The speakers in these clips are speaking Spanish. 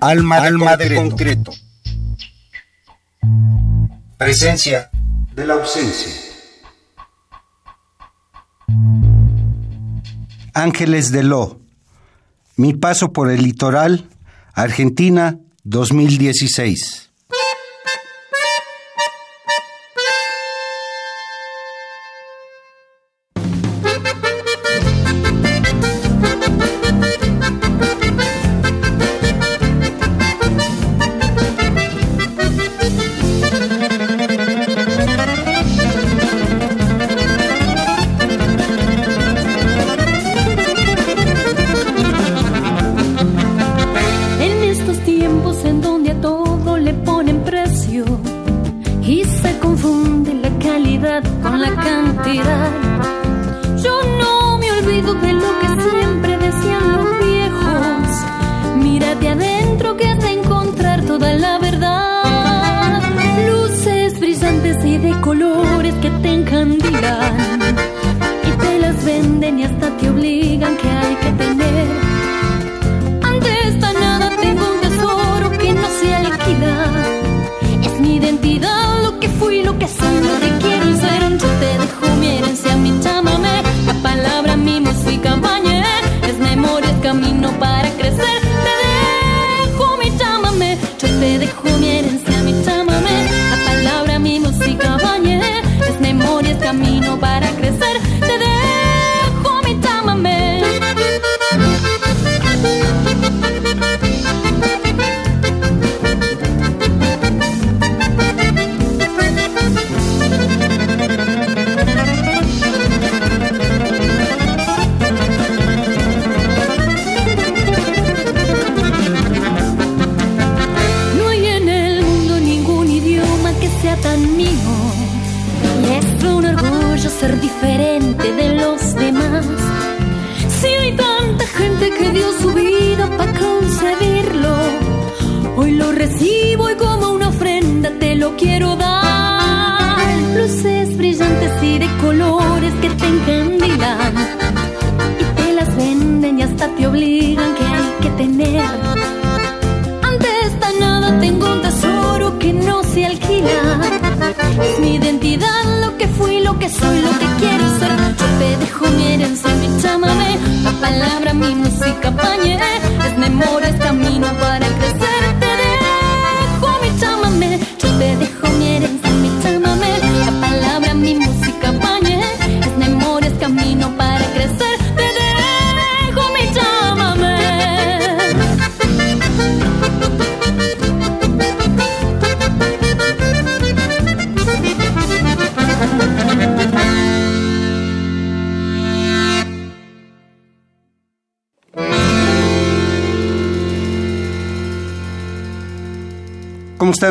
Alma, Alma de concreto. Presencia de la ausencia. Ángeles de Lo. Mi paso por el litoral, Argentina 2016.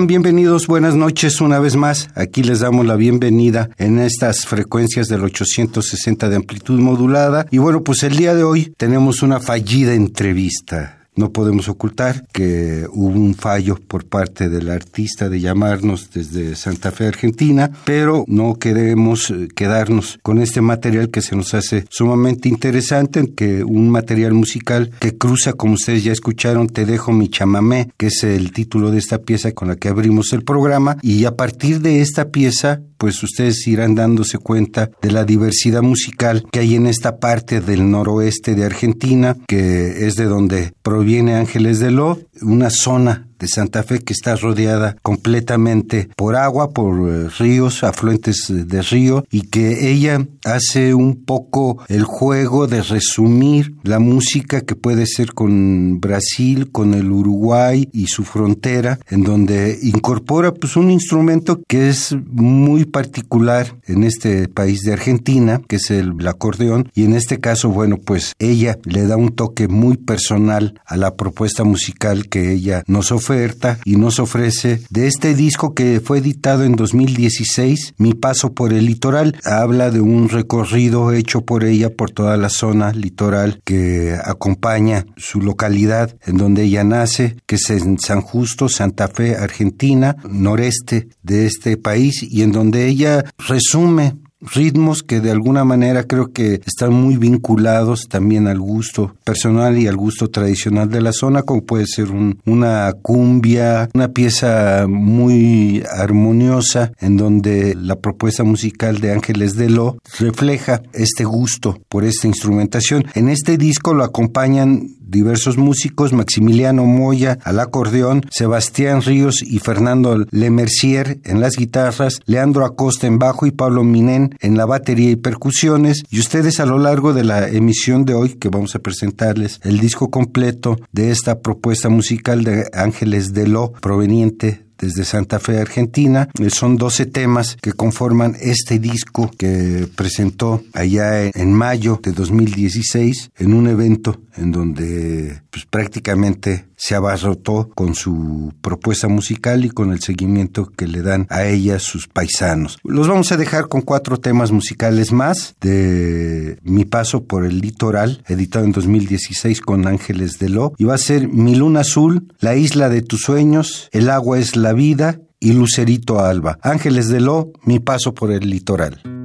Bienvenidos, buenas noches una vez más. Aquí les damos la bienvenida en estas frecuencias del 860 de amplitud modulada. Y bueno, pues el día de hoy tenemos una fallida entrevista. No podemos ocultar que hubo un fallo por parte del artista de llamarnos desde Santa Fe, Argentina, pero no queremos eh, quedarnos con este material que se nos hace sumamente interesante, que un material musical que cruza, como ustedes ya escucharon, Te dejo mi chamamé, que es el título de esta pieza con la que abrimos el programa, y a partir de esta pieza pues ustedes irán dándose cuenta de la diversidad musical que hay en esta parte del noroeste de Argentina, que es de donde proviene Ángeles de Lo, una zona de Santa Fe que está rodeada completamente por agua, por eh, ríos, afluentes de río y que ella hace un poco el juego de resumir la música que puede ser con Brasil, con el Uruguay y su frontera, en donde incorpora pues un instrumento que es muy particular en este país de Argentina, que es el acordeón y en este caso, bueno, pues ella le da un toque muy personal a la propuesta musical que ella nos ofrece oferta y nos ofrece de este disco que fue editado en 2016, Mi Paso por el Litoral. Habla de un recorrido hecho por ella por toda la zona litoral que acompaña su localidad en donde ella nace, que es en San Justo, Santa Fe, Argentina, noreste de este país, y en donde ella resume ritmos que de alguna manera creo que están muy vinculados también al gusto personal y al gusto tradicional de la zona, como puede ser una cumbia, una pieza muy armoniosa en donde la propuesta musical de Ángeles de Lo refleja este gusto por esta instrumentación. En este disco lo acompañan diversos músicos, Maximiliano Moya al acordeón, Sebastián Ríos y Fernando Lemercier en las guitarras, Leandro Acosta en bajo y Pablo Minén en la batería y percusiones. Y ustedes a lo largo de la emisión de hoy, que vamos a presentarles el disco completo de esta propuesta musical de Ángeles de Lo, proveniente desde Santa Fe, Argentina. Eh, son 12 temas que conforman este disco que presentó allá en mayo de 2016 en un evento en donde pues, prácticamente se abarrotó con su propuesta musical y con el seguimiento que le dan a ella sus paisanos. Los vamos a dejar con cuatro temas musicales más de Mi paso por el litoral, editado en 2016 con Ángeles de Lo, y va a ser Mi luna azul, La isla de tus sueños, El agua es la vida y Lucerito Alba. Ángeles de Lo, Mi paso por el litoral.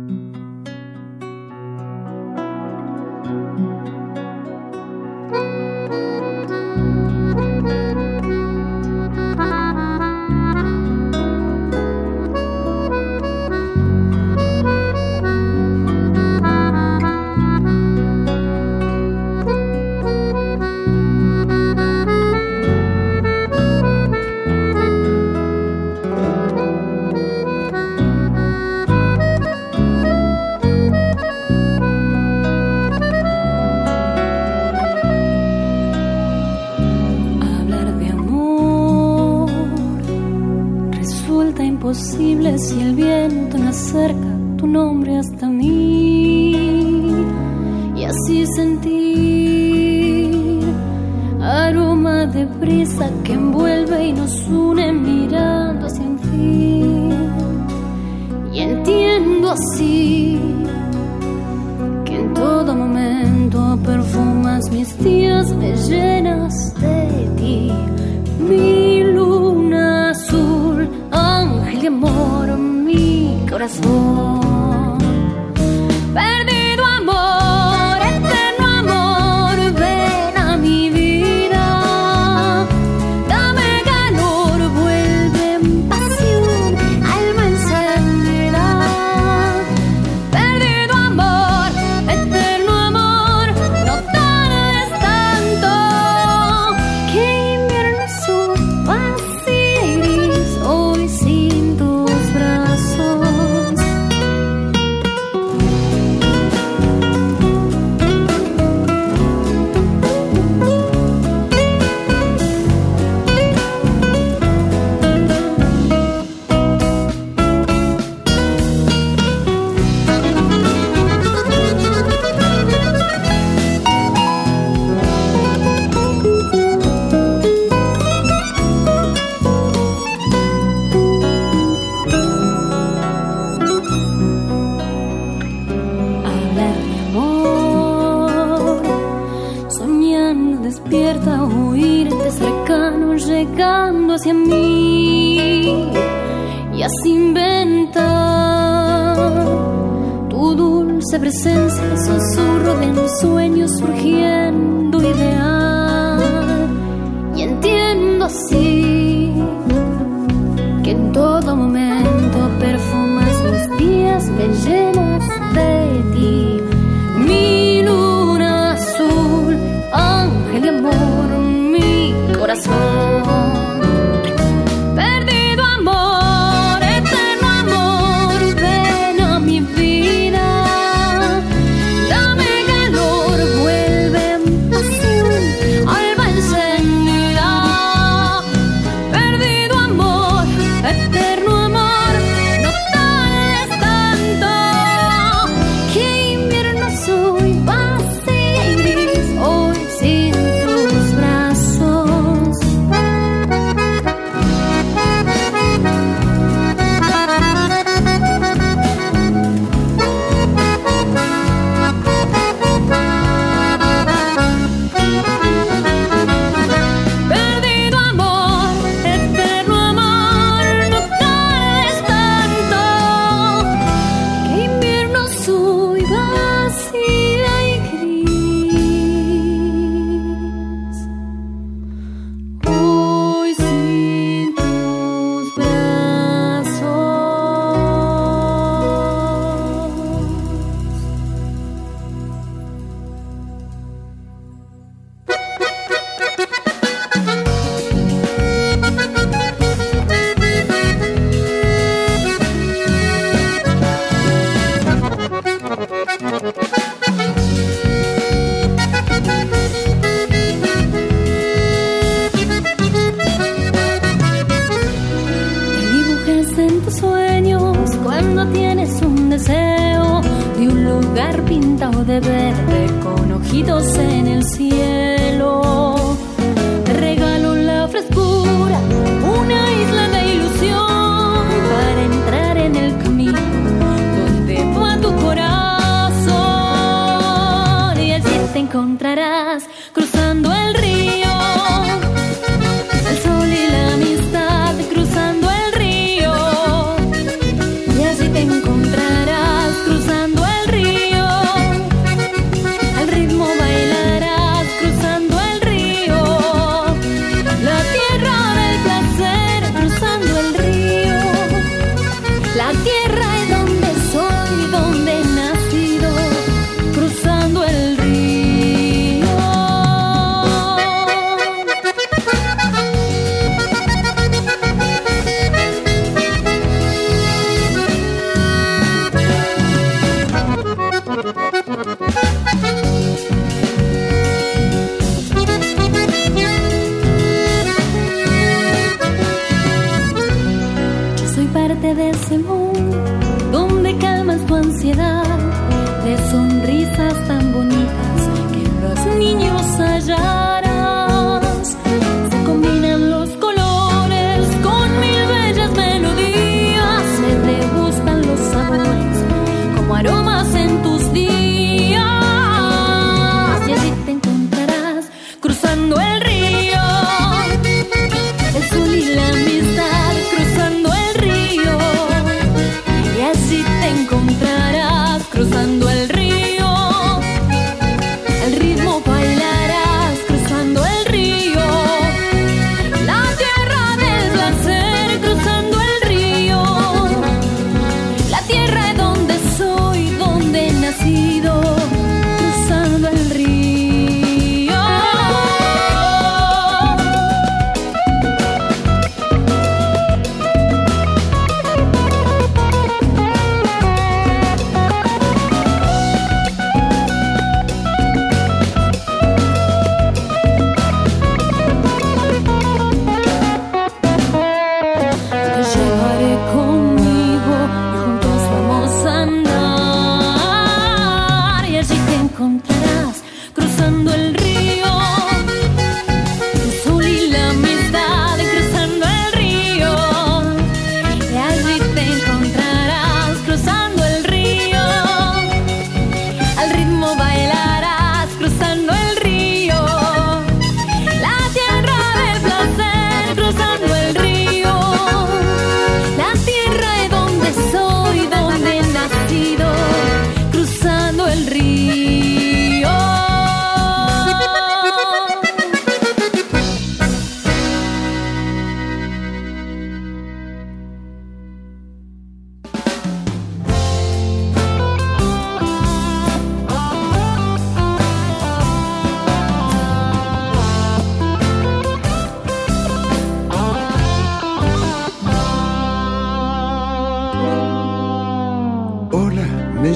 Tu nombre hasta mí. Y así sentir aroma de brisa que envuelve y nos une mirando hacia un fin. Y entiendo así que en todo momento perfumas mis días me llenas de ti. Mi luna azul ángel de amor corazón. Tu dulce presencia, susurro de un sueño surgiendo ideal. Y entiendo así que en todo momento perfumas mis días, me llenas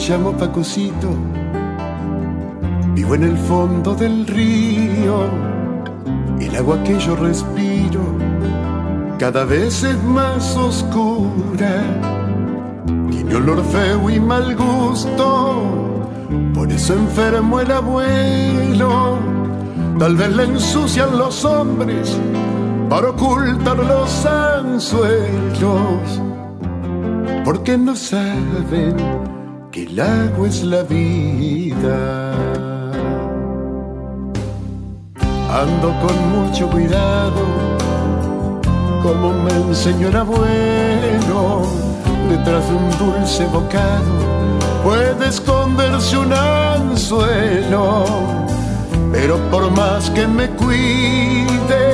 llamo Pacocito, vivo en el fondo del río, el agua que yo respiro cada vez es más oscura, tiene olor feo y mal gusto, por eso enfermo el abuelo, tal vez le ensucian los hombres para ocultar los anzuelos, porque no saben que el agua es la vida. Ando con mucho cuidado, como me enseñó el abuelo, detrás de un dulce bocado puede esconderse un anzuelo, pero por más que me cuide,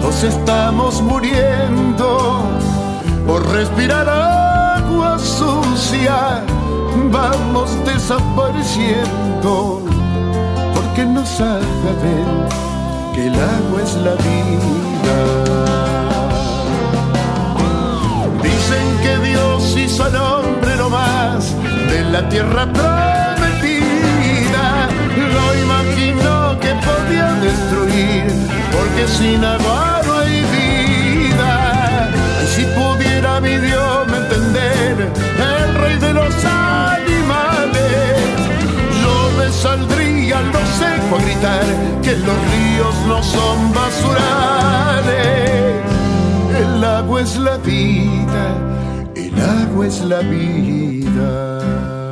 todos estamos muriendo por respirar agua sucia vamos desapareciendo, porque nos ver que el agua es la vida. Dicen que Dios hizo al hombre lo más de la tierra prometida, lo imaginó que podía destruir, porque sin agua seco a gritar que los ríos no son basurales. El agua es la vida, el agua es la vida.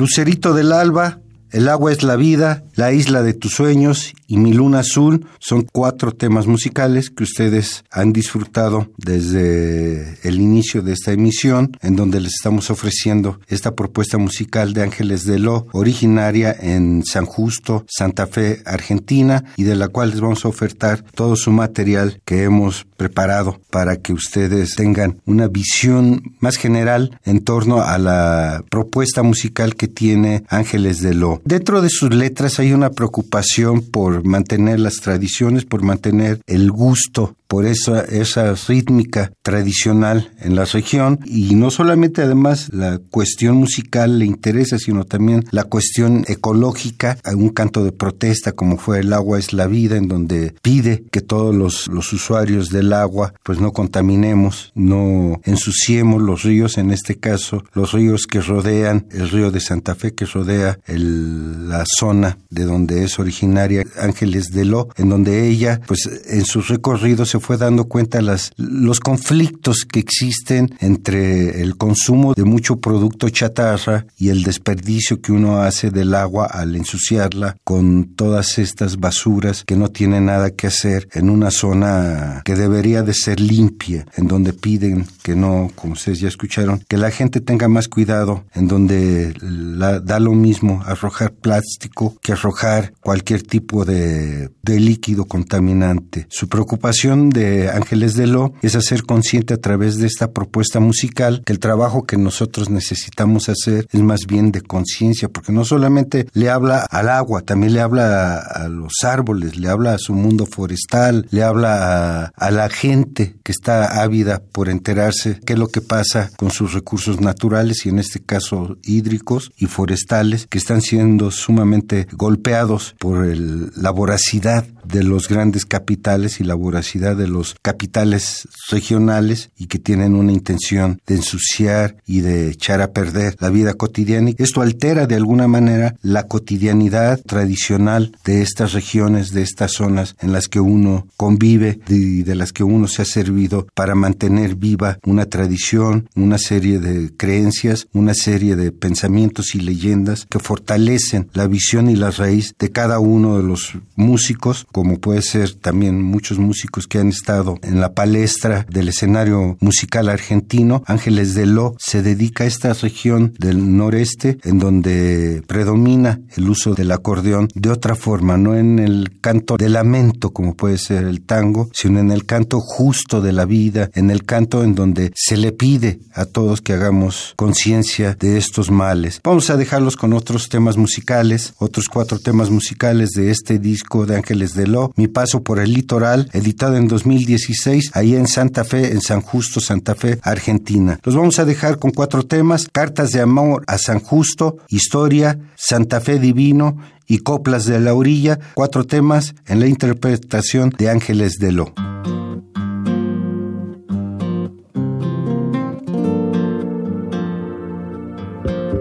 Lucerito del alba, El agua es la vida, La isla de tus sueños y Mi luna azul son cuatro temas musicales que ustedes han disfrutado desde el inicio de esta emisión, en donde les estamos ofreciendo esta propuesta musical de Ángeles de Lo, originaria en San Justo, Santa Fe, Argentina, y de la cual les vamos a ofertar todo su material que hemos preparado para que ustedes tengan una visión más general en torno a la propuesta musical que tiene Ángeles de Lo. Dentro de sus letras hay una preocupación por mantener las tradiciones, por mantener el gusto por esa, esa rítmica tradicional en la región. Y no solamente además la cuestión musical le interesa, sino también la cuestión ecológica, un canto de protesta como fue El agua es la vida, en donde pide que todos los, los usuarios del agua pues no contaminemos, no ensuciemos los ríos, en este caso los ríos que rodean el río de Santa Fe, que rodea el, la zona de donde es originaria Ángeles de Lo, en donde ella pues en sus recorridos se fue dando cuenta las, los conflictos que existen entre el consumo de mucho producto chatarra y el desperdicio que uno hace del agua al ensuciarla con todas estas basuras que no tienen nada que hacer en una zona que debería de ser limpia, en donde piden que no, como ustedes ya escucharon, que la gente tenga más cuidado, en donde la, da lo mismo arrojar plástico que arrojar cualquier tipo de, de líquido contaminante. Su preocupación de Ángeles de Lo es hacer consciente a través de esta propuesta musical que el trabajo que nosotros necesitamos hacer es más bien de conciencia, porque no solamente le habla al agua, también le habla a, los árboles, le habla a su mundo forestal, le habla a, la gente que está ávida por enterarse qué es lo que pasa con sus recursos naturales y en este caso hídricos y forestales que están siendo sumamente golpeados por la voracidad de los grandes capitales y la voracidad de los capitales regionales y que tienen una intención de ensuciar y de echar a perder la vida cotidiana. Esto altera de alguna manera la cotidianidad tradicional de estas regiones, de estas zonas en las que uno convive y de las que uno se ha servido para mantener viva una tradición, una serie de creencias, una serie de pensamientos y leyendas que fortalecen la visión y la raíz de cada uno de los músicos, como puede ser también muchos músicos que han estado en la palestra del escenario musical argentino. Ángeles de Lo se dedica a esta región del noreste en donde predomina el uso del acordeón de otra forma, no en el canto de lamento como puede ser el tango, sino en el canto justo de la vida, en el canto en donde se le pide a todos que hagamos conciencia de estos males. Vamos a dejarlos con otros temas musicales, otros cuatro temas musicales de este disco de Ángeles de Lo, Mi Paso por el Litoral, editado en 2016, ahí en Santa Fe, en San Justo, Santa Fe, Argentina. Los vamos a dejar con cuatro temas, Cartas de Amor a San Justo, Historia, Santa Fe Divino y Coplas de la Orilla, cuatro temas en la interpretación de Ángeles de Lo.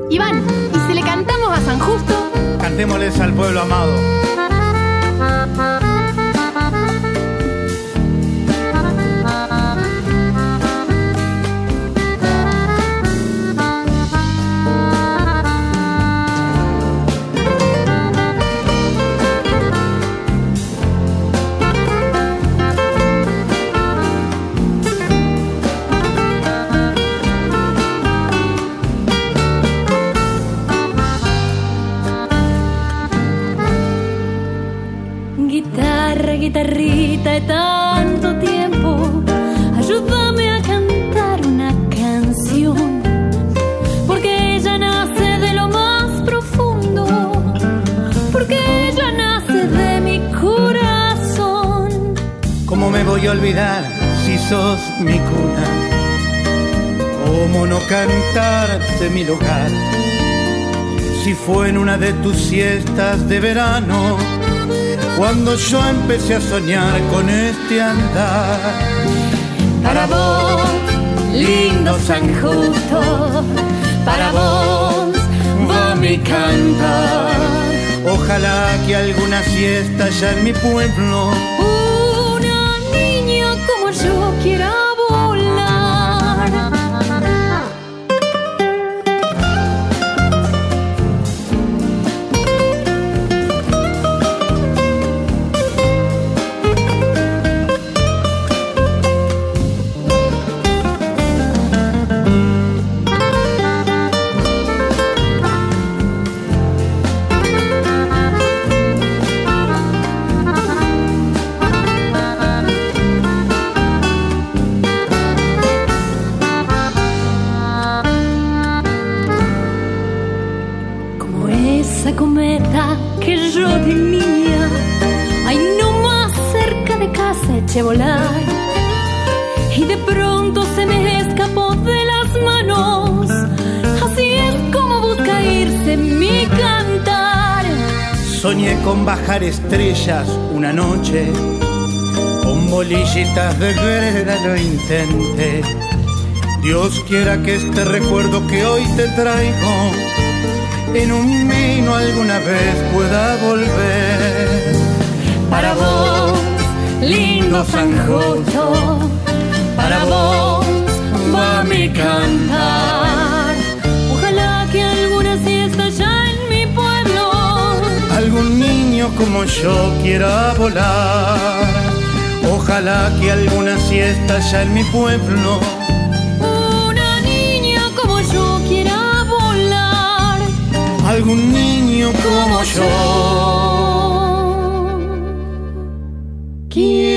Iván, ¿y si le cantamos a San Justo? Cantémosles al pueblo amado. Sos mi cuna? ¿Cómo no cantarte mi lugar? Si fue en una de tus siestas de verano, cuando yo empecé a soñar con este andar. Para vos, lindo San Justo, para vos va mi cantar. Ojalá que alguna siesta ya en mi pueblo estrellas una noche, con bolillitas de guerra lo intenté. Dios quiera que este recuerdo que hoy te traigo en un vino alguna vez pueda volver. Para vos, lindo San Justo, para vos va mi cantar. Niño como yo quiera volar. Ojalá que alguna siesta ya en mi pueblo. Una niña como yo quiera volar. Algún niño como yo. Quiera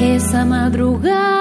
esa madrugada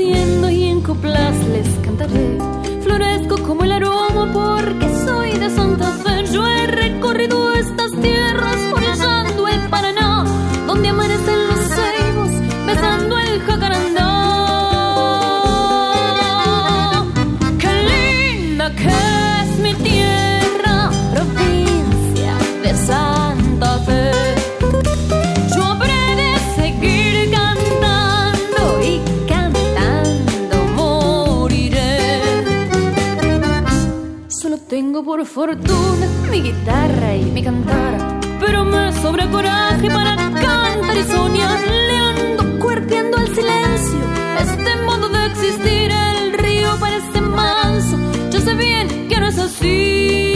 y en coplas les cantaré. Por fortuna mi guitarra y mi cantar, pero me sobra coraje para cantar y soñar. Le ando cuerpeando al silencio este modo de existir. El río parece manso, yo sé bien que no es así.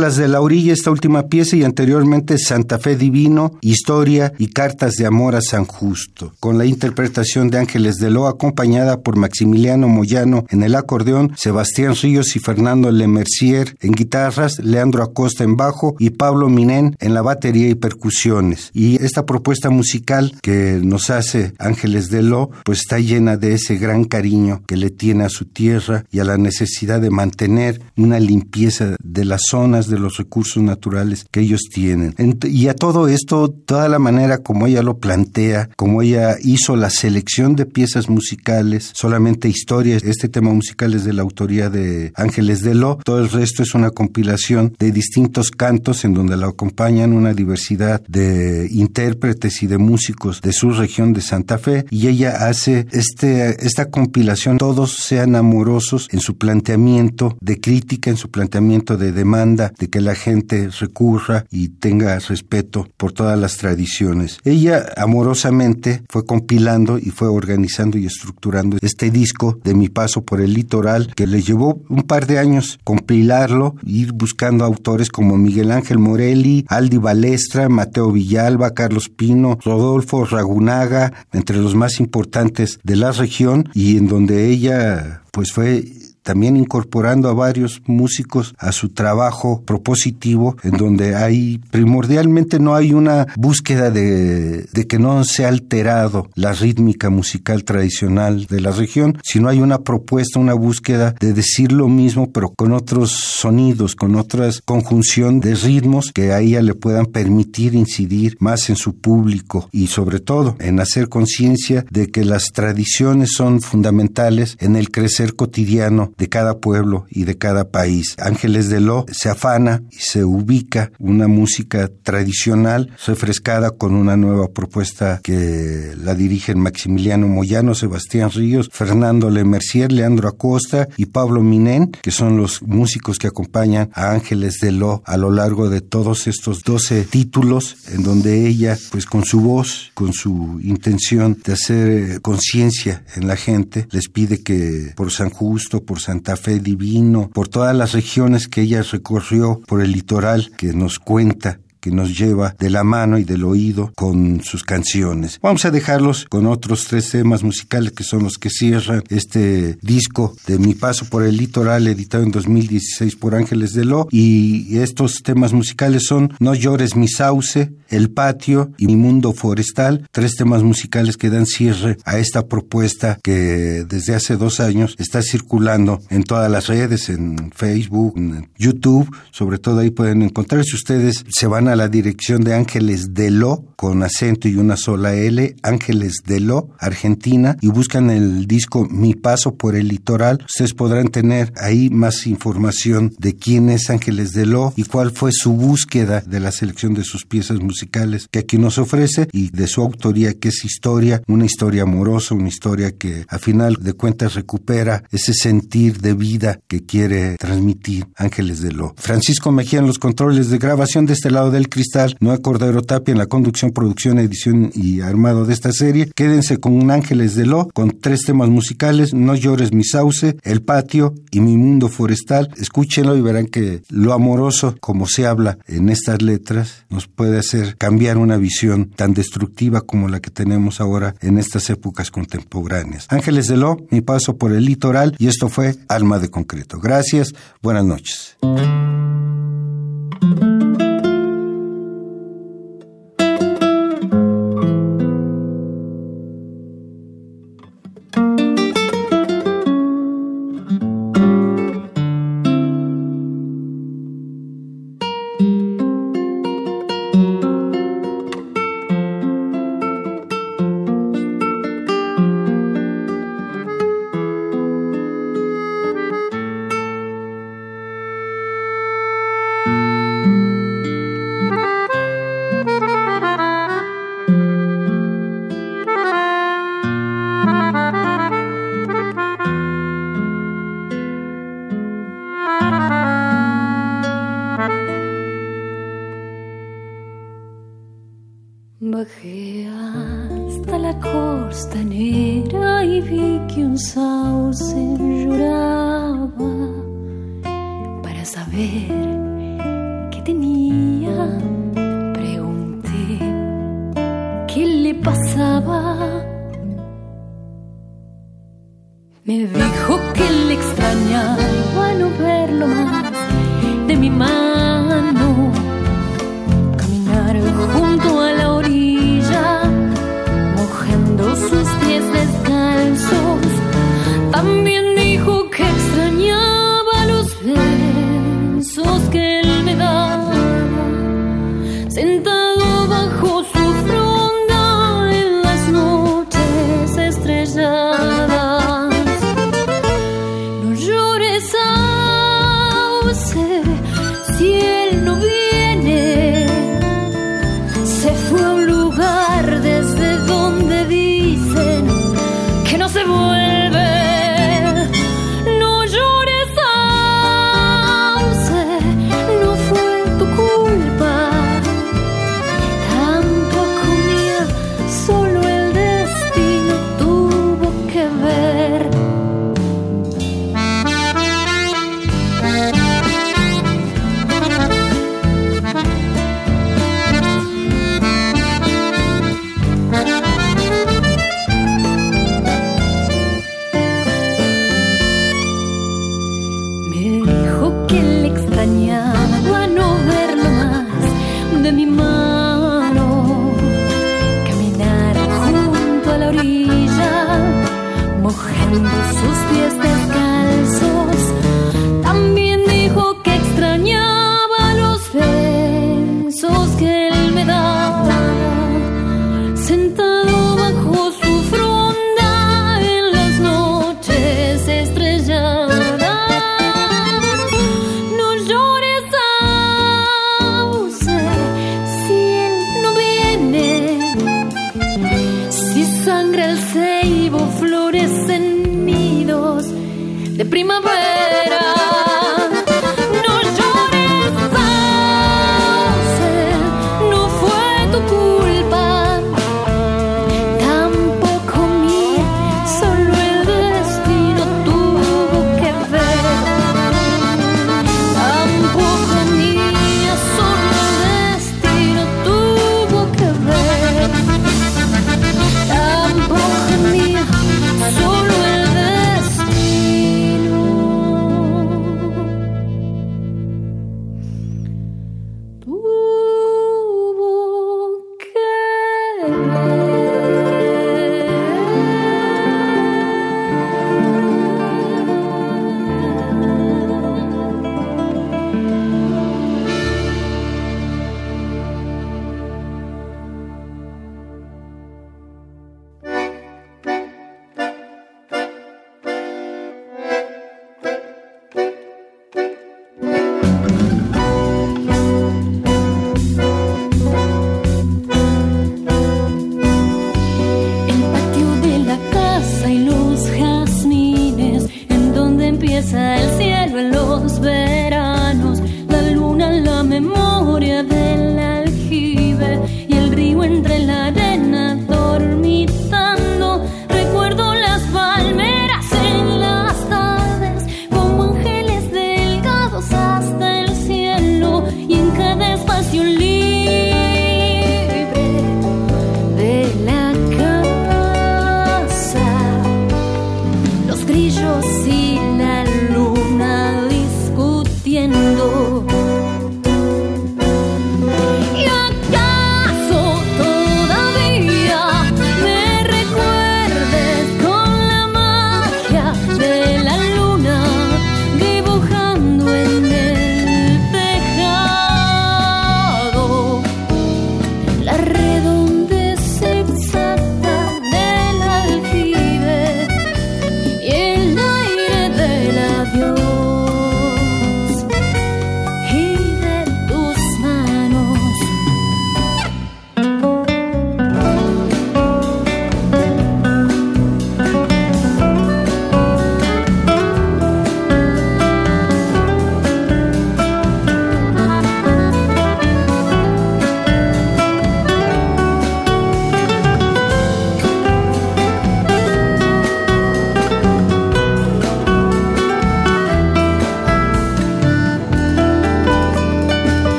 Coplas de la Orilla, esta última pieza, y anteriormente Santa Fe Divino, Historia y Cartas de Amor a San Justo, con la interpretación de Ángeles de Lo, acompañada por Maximiliano Moyano en el acordeón, Sebastián Ríos y Fernando Lemercier en guitarras, Leandro Acosta en bajo y Pablo Minén en la batería y percusiones. Y esta propuesta musical que nos hace Ángeles de Lo, pues está llena de ese gran cariño que le tiene a su tierra y a la necesidad de mantener una limpieza de la zona personas, de los recursos naturales que ellos tienen. y a todo esto, toda la manera como ella lo plantea, como ella hizo la selección de piezas musicales, solamente historias, este tema musical es de la autoría de Ángeles de Lo, todo el resto es una compilación de distintos cantos en donde la acompañan una diversidad de intérpretes y de músicos de su región de Santa Fe y ella hace este, esta compilación, todos sean amorosos en su planteamiento de crítica, en su planteamiento de demanda, de que la gente recurra y tenga respeto por todas las tradiciones. Ella amorosamente fue compilando y fue organizando y estructurando este disco de mi paso por el litoral que le llevó un par de años compilarlo, ir buscando autores como Miguel Ángel Morelli, Aldi Balestra, Mateo Villalba, Carlos Pino, Rodolfo Ragunaga, entre los más importantes de la región y en donde ella pues fue también incorporando a varios músicos a su trabajo propositivo, en donde hay primordialmente no hay una búsqueda de, de que no se ha alterado la rítmica musical tradicional de la región, sino hay una propuesta, una búsqueda de decir lo mismo, pero con otros sonidos, con otras conjunción de ritmos que a ella le puedan permitir incidir más en su público y sobre todo en hacer conciencia de que las tradiciones son fundamentales en el crecer cotidiano de cada pueblo y de cada país. Ángeles de Lo se afana y se ubica una música tradicional refrescada con una nueva propuesta que la dirigen Maximiliano Moyano, Sebastián Ríos, Fernando Lemercier, Leandro Acosta y Pablo Minén, que son los músicos que acompañan a Ángeles de Lo a lo largo de todos estos 12 títulos en donde ella, pues con su voz, con su intención de hacer conciencia en la gente, les pide que por San Justo, por Santa Fe Divino, por todas las regiones que ella recorrió, por el litoral que nos cuenta que nos lleva de la mano y del oído con sus canciones. Vamos a dejarlos con otros tres temas musicales que son los que cierran este disco de Mi Paso por el Litoral, editado en 2016 por Ángeles de Lo. Y estos temas musicales son No llores mi sauce, El patio y Mi mundo forestal, tres temas musicales que dan cierre a esta propuesta que desde hace dos años está circulando en todas las redes, en Facebook, en YouTube, sobre todo ahí pueden encontrar. Si ustedes se van a a la dirección de Ángeles de Lo, con acento y una sola L, Ángeles de Lo, Argentina, y buscan el disco Mi Paso por el Litoral, ustedes podrán tener ahí más información de quién es Ángeles de Lo y cuál fue su búsqueda de la selección de sus piezas musicales que aquí nos ofrece y de su autoría que es historia, una historia amorosa, una historia que a final de cuentas recupera ese sentir de vida que quiere transmitir Ángeles de Lo. Francisco Mejía en los controles de grabación de este lado de el Cristal, Noé Cordero Tapia en la conducción, producción, edición y armado de esta serie. Quédense con un Ángeles de Lo, con tres temas musicales, No llores mi sauce, El patio y Mi mundo forestal. Escúchenlo y verán que lo amoroso, como se habla en estas letras, nos puede hacer cambiar una visión tan destructiva como la que tenemos ahora en estas épocas contemporáneas. Ángeles de Lo, mi paso por el litoral y esto fue Alma de Concreto. Gracias, buenas noches.